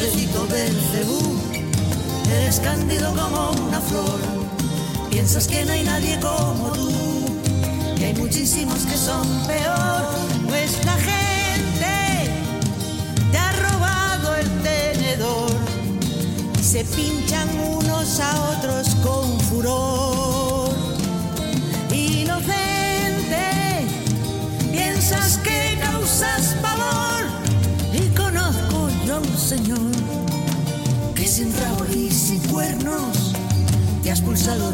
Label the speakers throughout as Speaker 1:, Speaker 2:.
Speaker 1: Pobrecito Belcebú, eres cándido como una flor. Piensas que no hay nadie como tú, que hay muchísimos que son peor. La gente te ha robado el tenedor y se pinchan unos a otros con furor. Y cuernos te has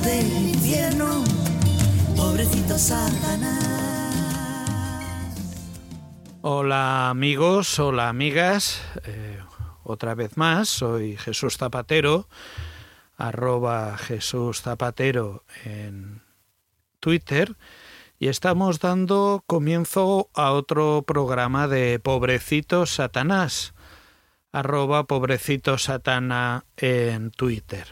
Speaker 1: del infierno, pobrecito Satanás.
Speaker 2: Hola amigos, hola amigas, eh, otra vez más, soy Jesús Zapatero, arroba Jesús Zapatero en Twitter y estamos dando comienzo a otro programa de Pobrecito Satanás, arroba Pobrecito Satana en Twitter.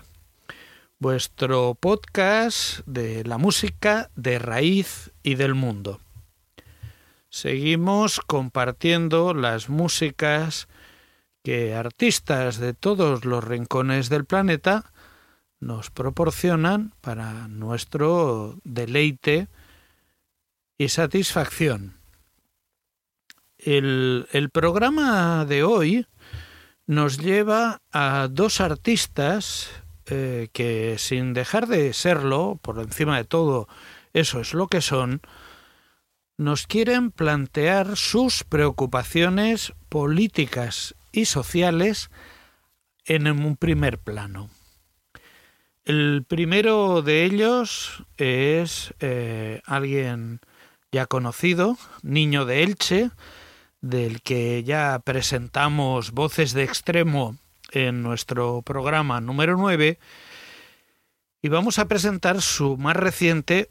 Speaker 2: Vuestro podcast de la música de raíz y del mundo. Seguimos compartiendo las músicas que artistas de todos los rincones del planeta nos proporcionan para nuestro deleite y satisfacción. El, el, programa de hoy nos lleva a dos artistas eh, que sin dejar de serlo, por encima de todo, eso es lo que son, nos quieren plantear sus preocupaciones políticas y sociales en un primer plano. El primero de ellos es eh, alguien ya conocido, niño de Elche, del que ya presentamos voces de extremo en nuestro programa número 9, y vamos a presentar su más reciente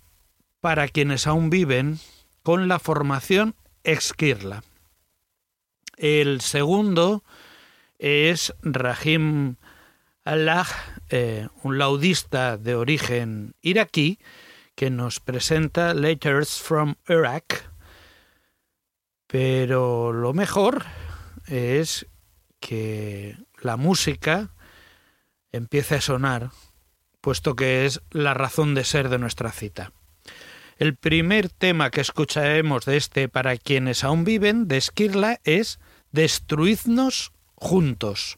Speaker 2: para quienes aún viven con la formación Exquirla. El segundo es Rahim Allah, eh, un laudista de origen iraquí, que nos presenta Letters from Iraq. Pero lo mejor es que la música empiece a sonar, puesto que es la razón de ser de nuestra cita. El primer tema que escucharemos de este para quienes aún viven de Esquirla es Destruidnos juntos.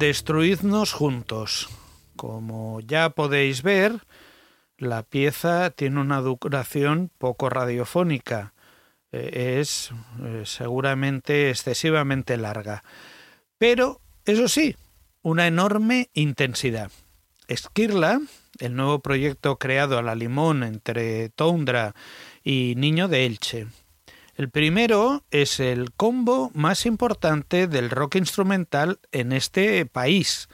Speaker 2: Destruidnos juntos. Como ya podéis ver, la pieza tiene una duración poco radiofónica. Eh, es eh, seguramente excesivamente larga. Pero, eso sí, una enorme intensidad. Esquirla, el nuevo proyecto creado a la limón entre Tondra y Niño de Elche. El primero es el combo más importante del rock instrumental en este país,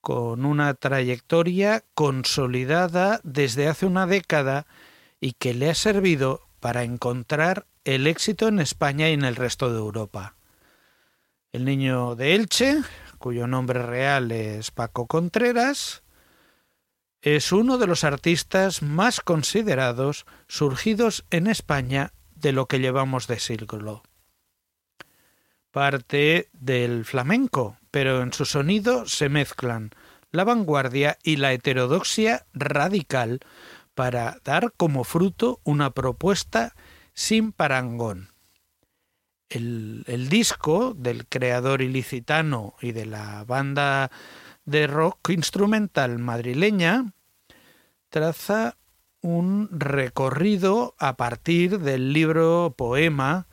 Speaker 2: con una trayectoria consolidada desde hace una década y que le ha servido para encontrar el éxito en España y en el resto de Europa. El niño de Elche, cuyo nombre real es Paco Contreras, es uno de los artistas más considerados surgidos en España de lo que llevamos de siglo. Parte del flamenco, pero en su sonido se mezclan la vanguardia y la heterodoxia radical para dar como fruto una propuesta sin parangón. El, el, disco del creador ilicitano y de la banda de rock instrumental madrileña traza un recorrido a partir del libro poema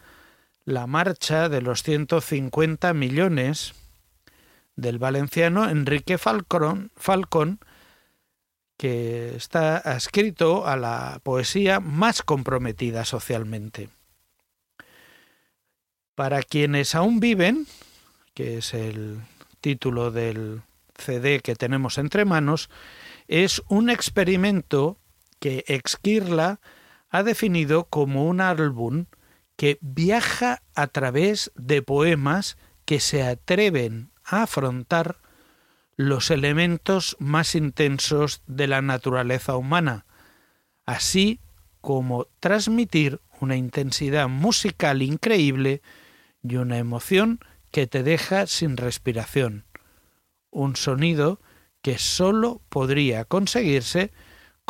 Speaker 2: La marcha de los 150 millones del valenciano Enrique Falcón, que está escrito a la poesía más comprometida socialmente. Para quienes aún viven, que es el título del CD que tenemos entre manos, es un experimento que Exquirla ha definido como un álbum que viaja a través de poemas que se atreven a afrontar los elementos más intensos de la naturaleza humana, así como transmitir una intensidad musical increíble y una emoción que te deja sin respiración, un sonido que sólo podría conseguirse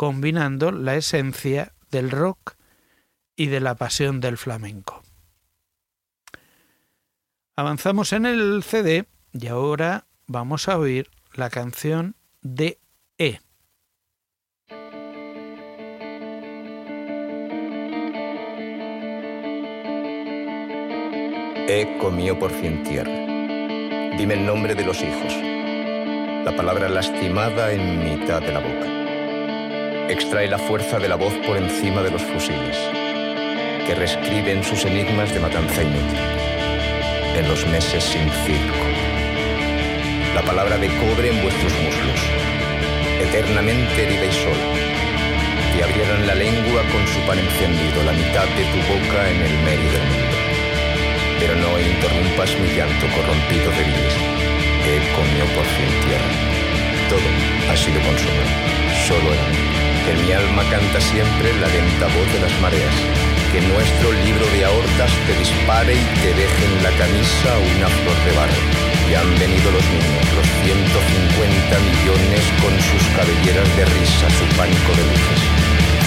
Speaker 2: combinando la esencia del rock y de la pasión del flamenco. Avanzamos en el CD y ahora vamos a oír la canción de E.
Speaker 3: E comió por fin tierra. Dime el nombre de los hijos. La palabra lastimada en mitad de la boca extrae la fuerza de la voz por encima de los fusiles, que reescriben sus enigmas de matanza inútil, en los meses sin circo. La palabra de cobre en vuestros muslos, eternamente herida y sola, que abrieran la lengua con su pan encendido, la mitad de tu boca en el medio del mundo. Pero no interrumpas mi llanto corrompido de vides, que comió por fin tierra. Todo ha sido consumado, solo el que mi alma canta siempre la lenta voz de las mareas, que nuestro libro de aortas te dispare y te deje en la camisa una flor de barro. Y han venido los niños, los 150 millones con sus cabelleras de risa, su pánico de luces.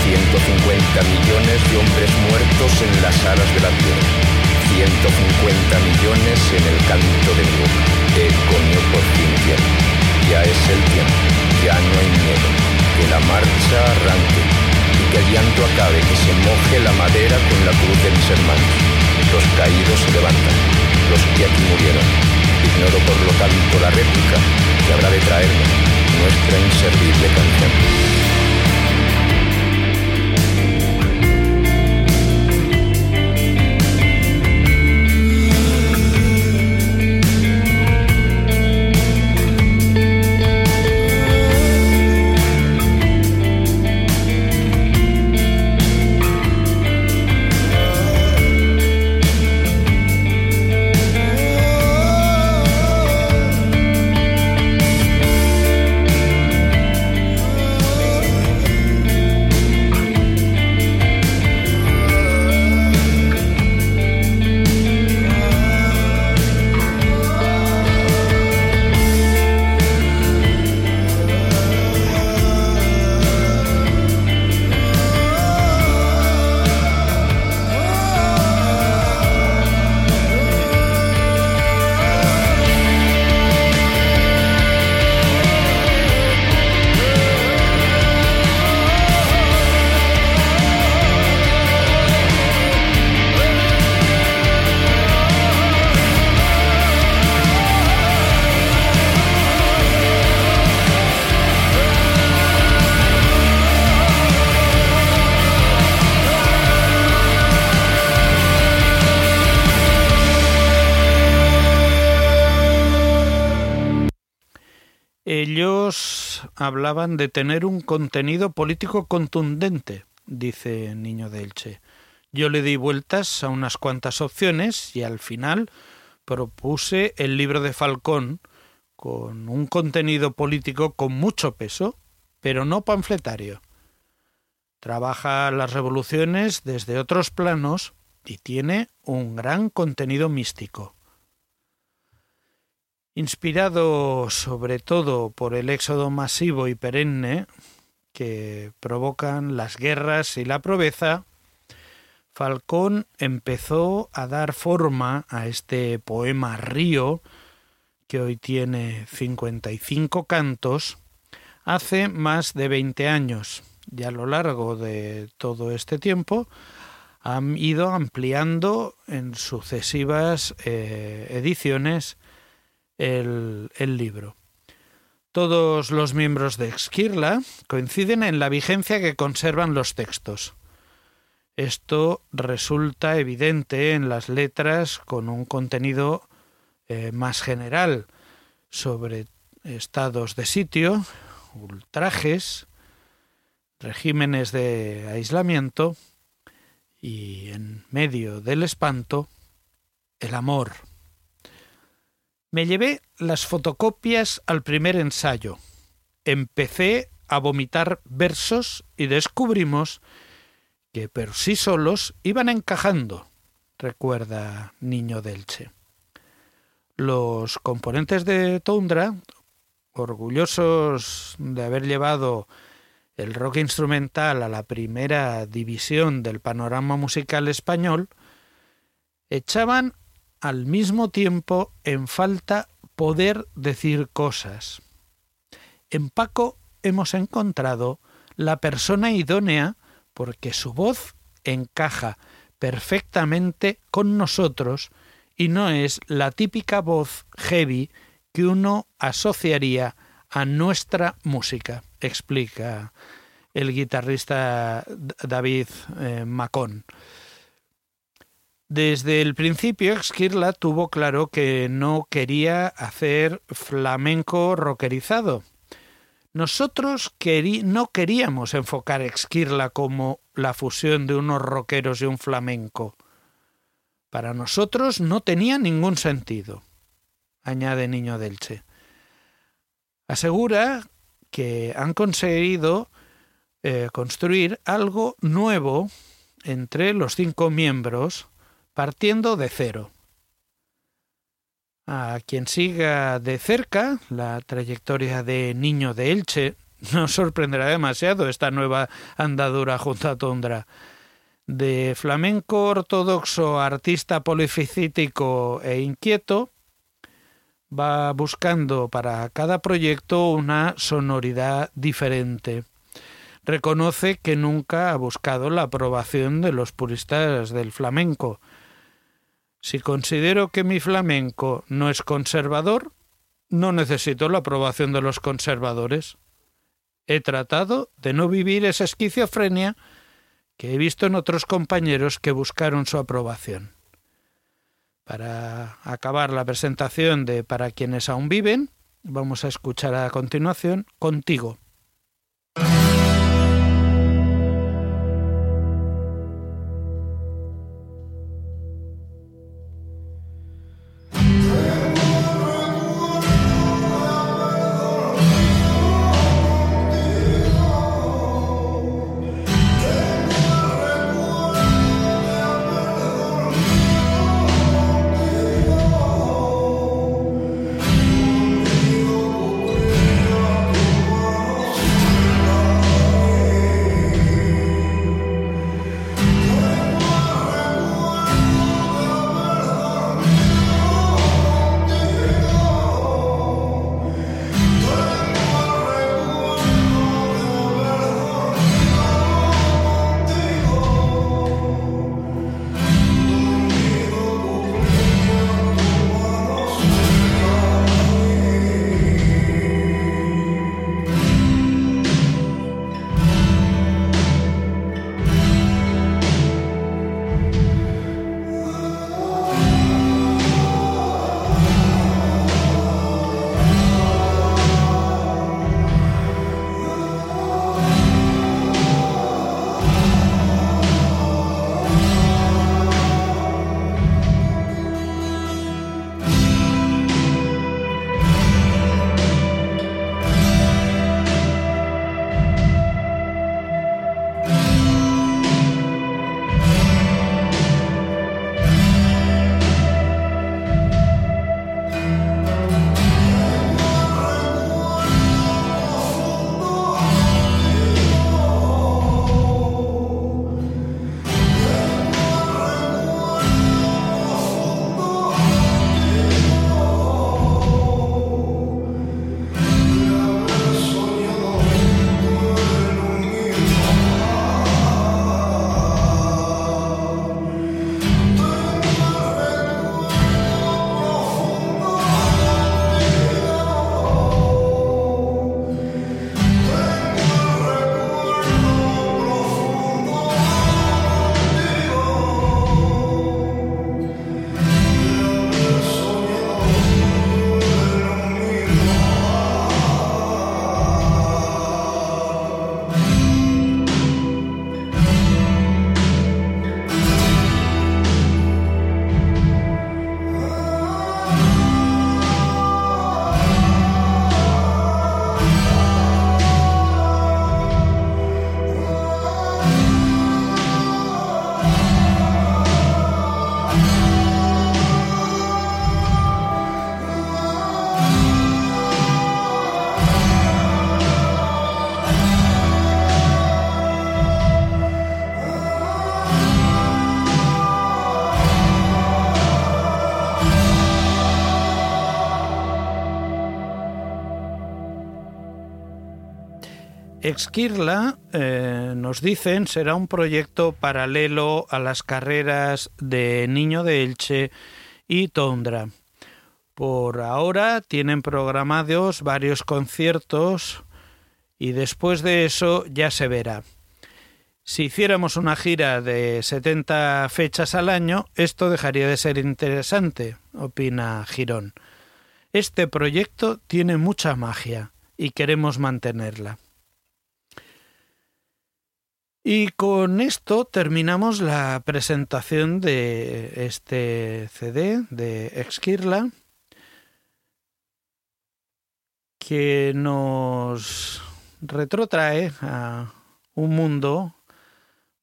Speaker 3: 150 millones de hombres muertos en las alas de la tierra. 150 millones en el canto de mi boca. He comido por. Ya es el tiempo, ya no hay miedo que la marcha arranque y que el llanto acabe, que se moje la madera con la cruz de mis hermanos. Los caídos se levantan, los que aquí murieron. Ignoro por lo tanto la réplica que habrá de traerme nuestra inservible canción.
Speaker 2: Ellos hablaban de tener un contenido político contundente, dice Niño de Elche. Yo le di vueltas a unas cuantas opciones y al final propuse el libro de Falcón con un contenido político con mucho peso, pero no panfletario. Trabaja las revoluciones desde otros planos y tiene un gran contenido místico. Inspirado sobre todo por el éxodo masivo y perenne que provocan las guerras y la proveza, Falcón empezó a dar forma a este poema río, que hoy tiene 55 cantos, hace más de 20 años, y a lo largo de todo este tiempo han ido ampliando en sucesivas eh, ediciones el, libro. Todos los miembros de Esquirla coinciden en la vigencia que conservan los textos. Esto resulta evidente en las letras con un contenido eh, más general sobre estados de sitio, ultrajes, regímenes de aislamiento y en medio del espanto, el amor. Me llevé las fotocopias al primer ensayo. Empecé a vomitar versos y descubrimos que por sí solos iban encajando, recuerda Niño Delche. Los componentes de Tundra, orgullosos de haber llevado el rock instrumental a la primera división del panorama musical español, echaban al mismo tiempo en falta poder decir cosas. En Paco hemos encontrado la persona idónea porque su voz encaja perfectamente con nosotros y no es la típica voz heavy que uno asociaría a nuestra música, explica el guitarrista David eh, Macón. Desde el principio, Esquirla tuvo claro que no quería hacer flamenco rockerizado, nosotros no queríamos enfocar Exquirla como la fusión de unos rockeros y un flamenco. Para nosotros no tenía ningún sentido, añade Niño Delche. Asegura que han conseguido eh, construir algo nuevo entre los cinco miembros, partiendo de cero. A quien siga de cerca la trayectoria de Niño de Elche, no sorprenderá demasiado esta nueva andadura junto a Tondra. De flamenco ortodoxo, artista polifacético e inquieto, va buscando para cada proyecto una sonoridad diferente. Reconoce que nunca ha buscado la aprobación de los puristas del flamenco, si considero que mi flamenco no es conservador, no necesito la aprobación de los conservadores. He tratado de no vivir esa esquizofrenia que he visto en otros compañeros que buscaron su aprobación. Para acabar la presentación de Para quienes aún viven, vamos a escuchar a continuación Contigo. Exquirla, eh, nos dicen, será un proyecto paralelo a las carreras de Niño de Elche y Tondra. Por ahora tienen programados varios conciertos y después de eso ya se verá. Si hiciéramos una gira de 70 fechas al año, esto dejaría de ser interesante, opina Girón. Este proyecto tiene mucha magia y queremos mantenerla. Y con esto terminamos la presentación de este CD de Exquirla, que nos retrotrae a un mundo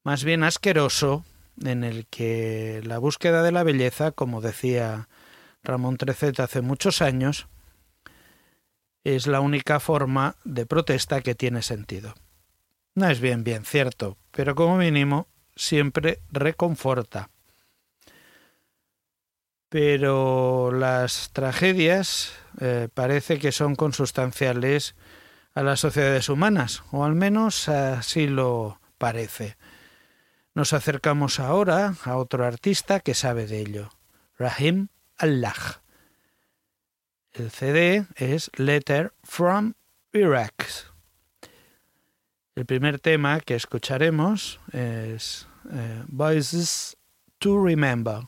Speaker 2: más bien asqueroso en el que la búsqueda de la belleza, como decía Ramón Trecet hace muchos años, es la única forma de protesta que tiene sentido. No es bien bien cierto, pero como mínimo siempre reconforta. Pero las tragedias eh, parece que son consustanciales a las sociedades humanas, o al menos así lo parece. Nos acercamos ahora a otro artista que sabe de ello, Rahim Allah. El CD es Letter from Iraq. El primer tema que escucharemos es eh, Voices to Remember.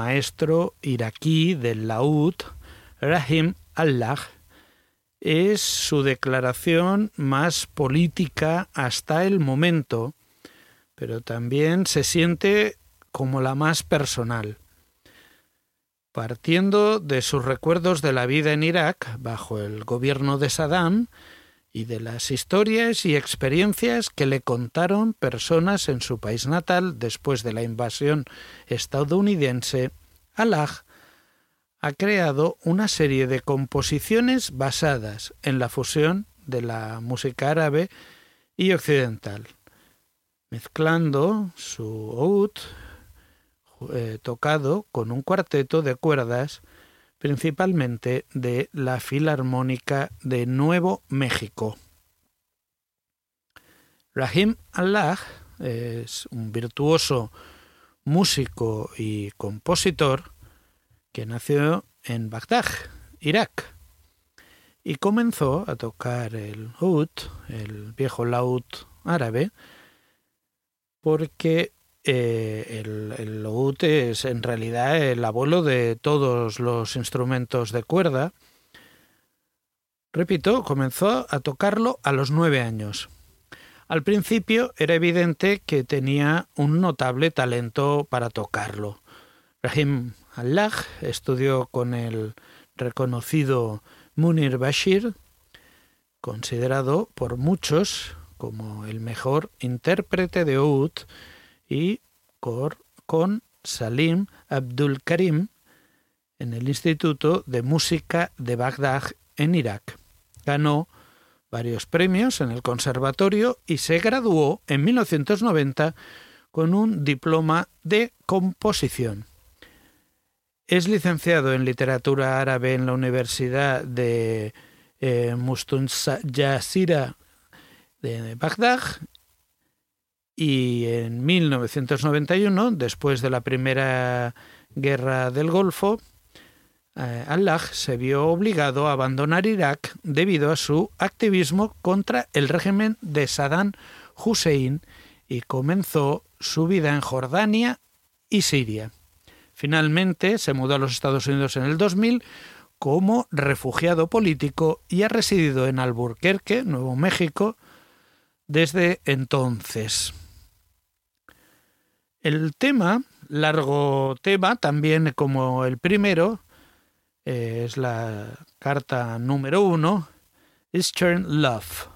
Speaker 2: Maestro iraquí del laúd, Rahim Allah, es su declaración más política hasta el momento, pero también se siente como la más personal. Partiendo de sus recuerdos de la vida en Irak bajo el gobierno de Saddam y de las historias y experiencias que le contaron personas en su país natal después de la invasión estadounidense, Allah ha creado una serie de composiciones basadas en la fusión de la música árabe y occidental, mezclando su oud eh, tocado con un cuarteto de cuerdas, principalmente de la Filarmónica de Nuevo México. Rahim Allah es un virtuoso músico y compositor que nació en Bagdad, Irak, y comenzó a tocar el oud, el viejo laúd árabe, porque eh, el, el oud es en realidad el abuelo de todos los instrumentos de cuerda. Repito, comenzó a tocarlo a los nueve años. Al principio era evidente que tenía un notable talento para tocarlo. Rahim Allah estudió con el reconocido Munir Bashir, considerado por muchos como el mejor intérprete de oud, y con Salim Abdul Karim en el Instituto de Música de Bagdad en Irak. Ganó varios premios en el conservatorio y se graduó en 1990 con un diploma de composición. Es licenciado en literatura árabe en la Universidad de eh, de Bagdad y en 1991, después de la primera guerra del Golfo, eh, Allah se vio obligado a abandonar Irak debido a su activismo contra el régimen de Saddam Hussein y comenzó su vida en Jordania y Siria. Finalmente se mudó a los Estados Unidos en el 2000 como refugiado político y ha residido en Albuquerque, Nuevo México, desde entonces. El tema, largo tema, también como el primero, eh, es la carta número uno, Eastern Love.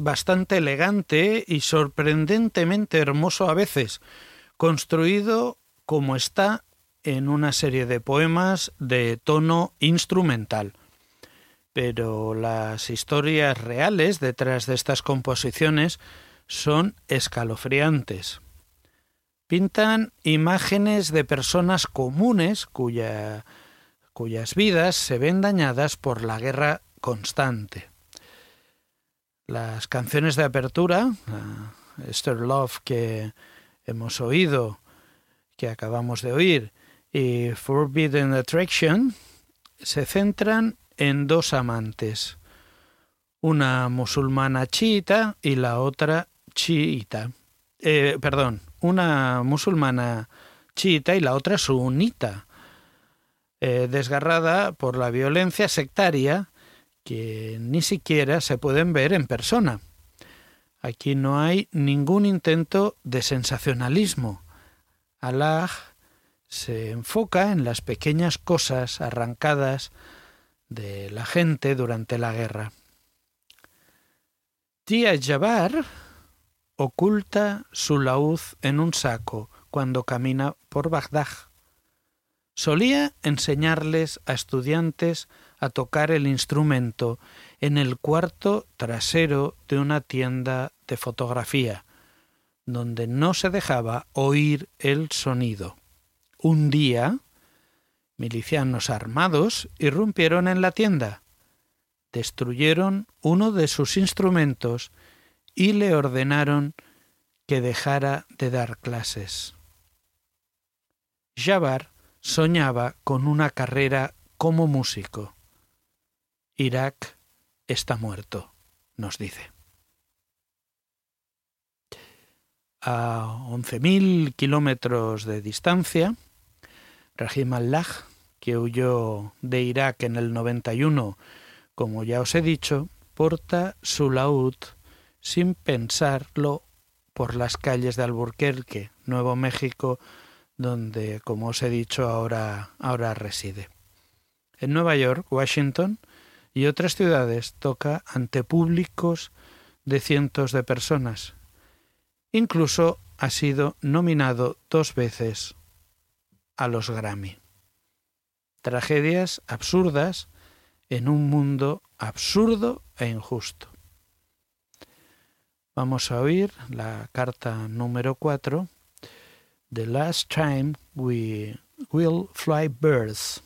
Speaker 2: Bastante elegante y sorprendentemente hermoso a veces, construido como está en una serie de poemas de tono instrumental. Pero las historias reales detrás de estas composiciones son escalofriantes. Pintan imágenes de personas comunes cuya, cuyas vidas se ven dañadas por la guerra constante. Las canciones de apertura, Esther Love que hemos oído, que acabamos de oír, y Forbidden Attraction, se centran en dos amantes, una musulmana chiita y la otra chiita. Eh, perdón, una musulmana chiita y la otra sunita, eh, desgarrada por la violencia sectaria que ni siquiera se pueden ver en persona. Aquí no hay ningún intento de sensacionalismo. Allah se enfoca en las pequeñas cosas arrancadas de la gente durante la guerra. Tía Jabbar oculta su laúd en un saco cuando camina por Bagdad. Solía enseñarles a estudiantes a tocar el instrumento en el cuarto trasero de una tienda de fotografía, donde no se dejaba oír el sonido. Un día, milicianos armados irrumpieron en la tienda, destruyeron uno de sus instrumentos y le ordenaron que dejara de dar clases. Jabbar soñaba con una carrera como músico. Irak está muerto, nos dice. A 11.000 kilómetros de distancia, Rahim Allah, que huyó de Irak en el 91, como ya os he dicho, porta su laúd sin pensarlo por las calles de Alburquerque, Nuevo México, donde, como os he dicho, ahora, ahora reside. En Nueva York, Washington y otras ciudades toca ante públicos de cientos de personas. Incluso ha sido nominado dos veces a los Grammy. Tragedias absurdas en un mundo absurdo e injusto. Vamos a oír la carta número 4, The Last Time We Will Fly Birds.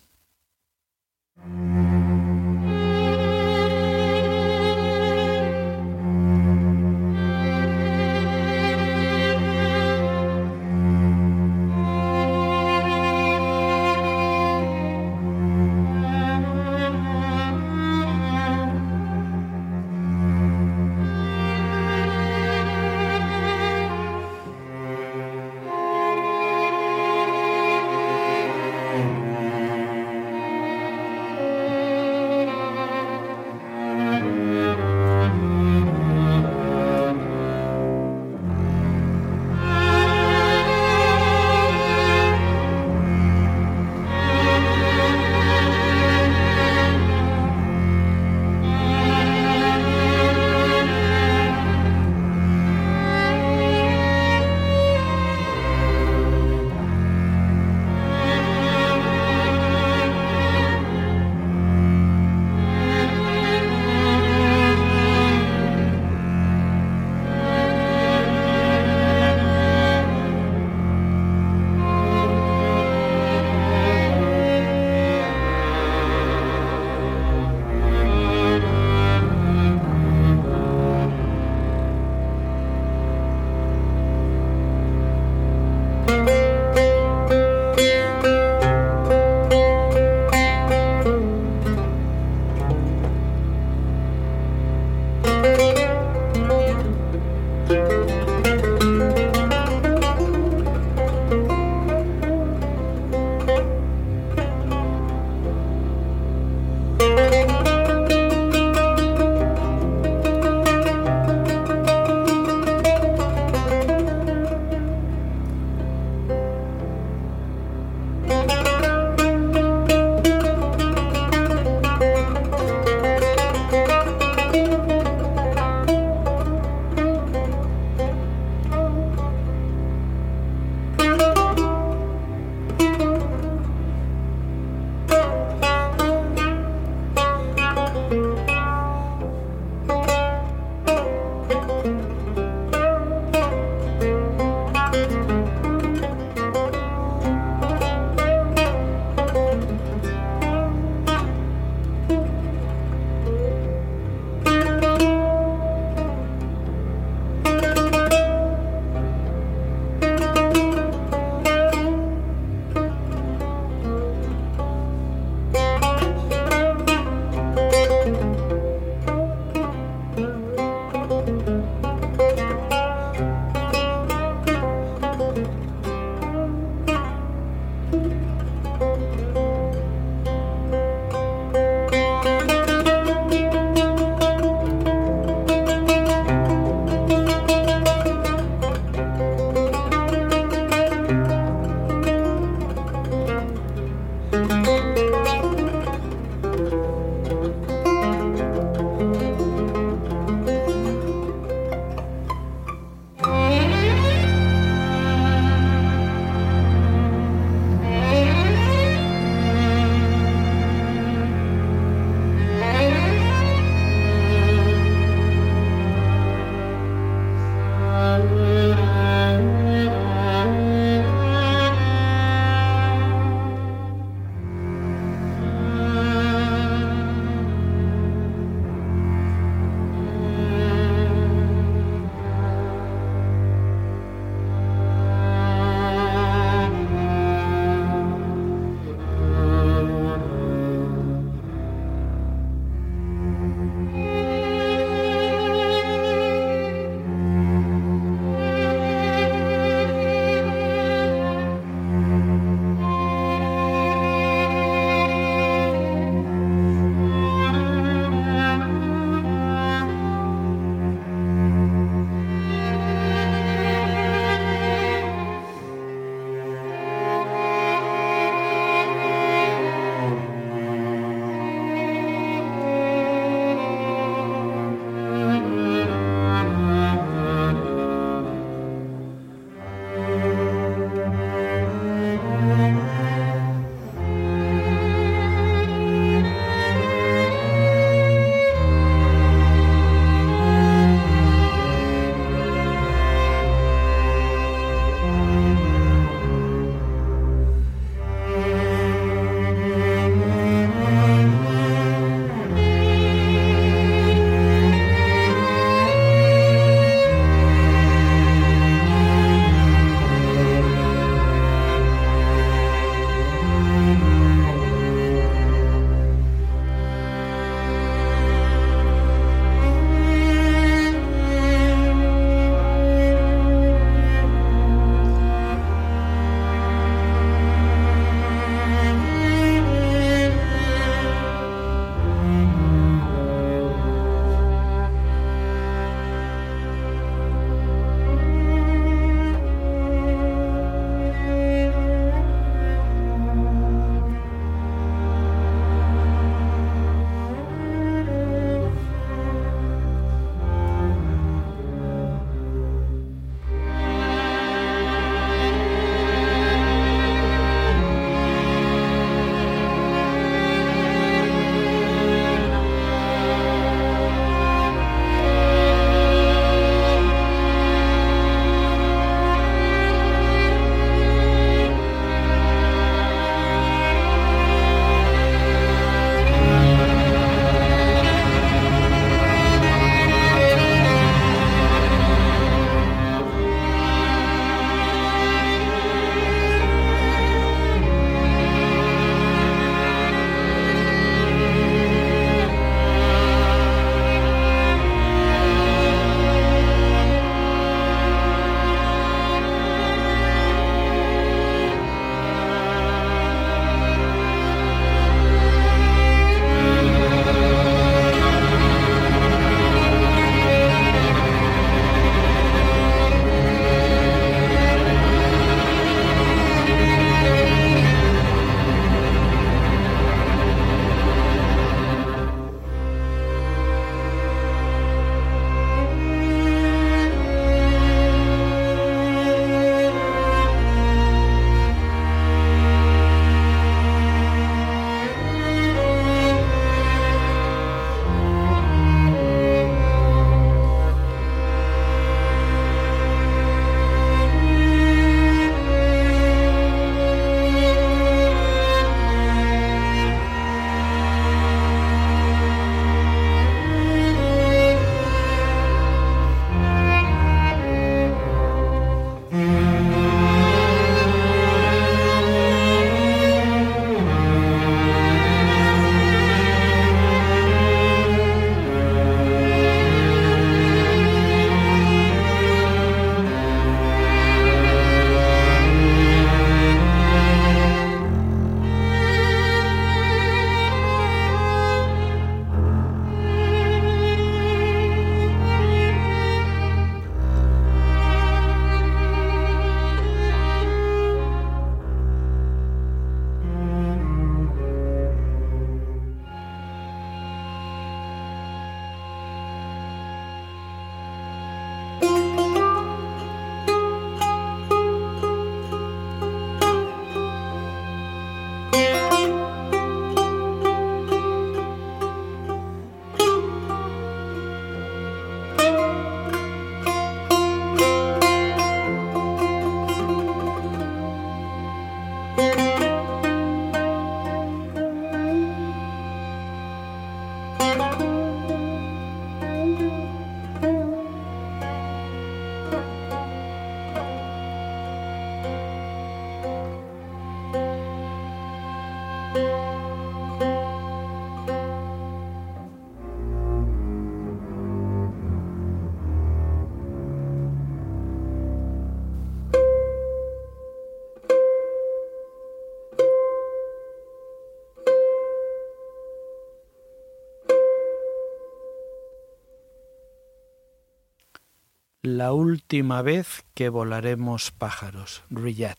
Speaker 2: La última vez que volaremos pájaros, Riyad.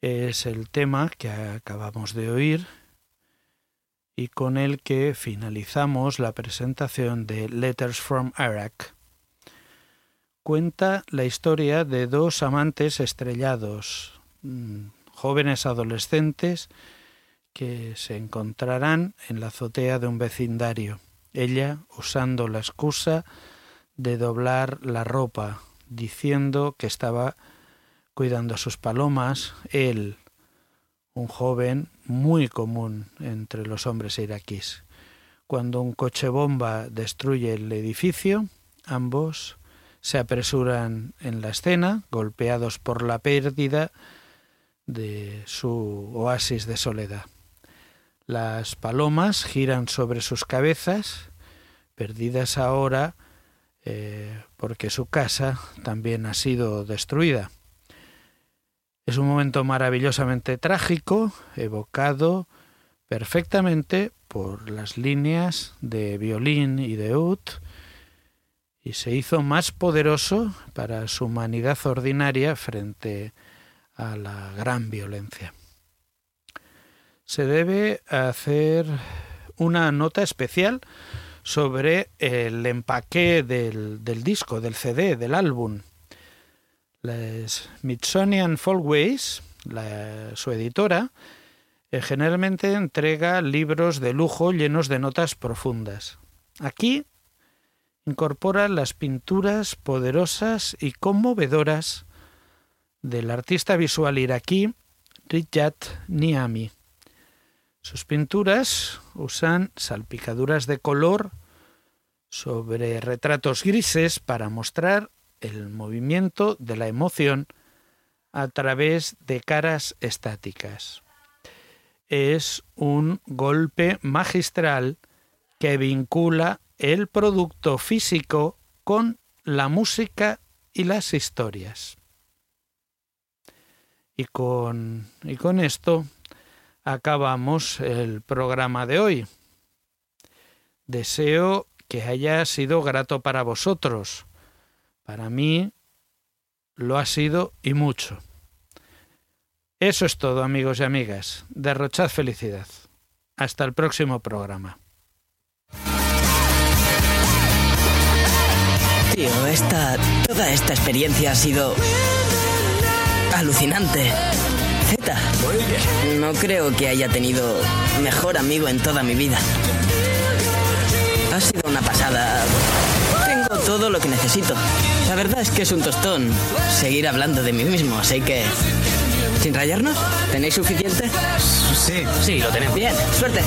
Speaker 2: Es el tema que acabamos de oír y con el que finalizamos la presentación de Letters from Iraq. Cuenta la historia de dos amantes estrellados, mm, jóvenes adolescentes que se encontrarán en la azotea de un vecindario, ella usando la excusa de doblar la ropa, diciendo que estaba cuidando a sus palomas, él, un joven muy común entre los hombres iraquíes. Cuando un coche bomba destruye el edificio, ambos se apresuran en la escena, golpeados por la pérdida de su oasis de soledad. Las palomas giran sobre sus cabezas, perdidas ahora eh, porque su casa también ha sido destruida. Es un momento maravillosamente trágico, evocado perfectamente por las líneas de violín y de oud, y se hizo más poderoso para su humanidad ordinaria frente a la gran violencia. Se debe hacer una nota especial sobre el empaque del, del disco, del CD, del álbum. La Smithsonian Folkways, su editora, eh, generalmente entrega libros de lujo llenos de notas profundas. Aquí incorpora las pinturas poderosas y conmovedoras del artista visual iraquí Rijat Niami. Sus pinturas usan salpicaduras de color sobre retratos grises para mostrar el movimiento de la emoción a través de caras estáticas. Es un golpe magistral que vincula el producto físico con la música y las historias. Y con, y con esto acabamos el programa de hoy. Deseo que haya sido grato para vosotros para mí lo ha sido y mucho. Eso es todo, amigos y amigas. Derrochad felicidad. Hasta el próximo programa.
Speaker 4: Tío, esta. toda esta experiencia ha sido. alucinante. Z. No creo que haya tenido mejor amigo en toda mi vida. Ha sido una pasada todo lo que necesito. La verdad es que es un tostón seguir hablando de mí mismo, así que... ¿Sin rayarnos? ¿Tenéis suficiente?
Speaker 5: Sí. Sí, lo tenemos.
Speaker 4: Bien, suerte.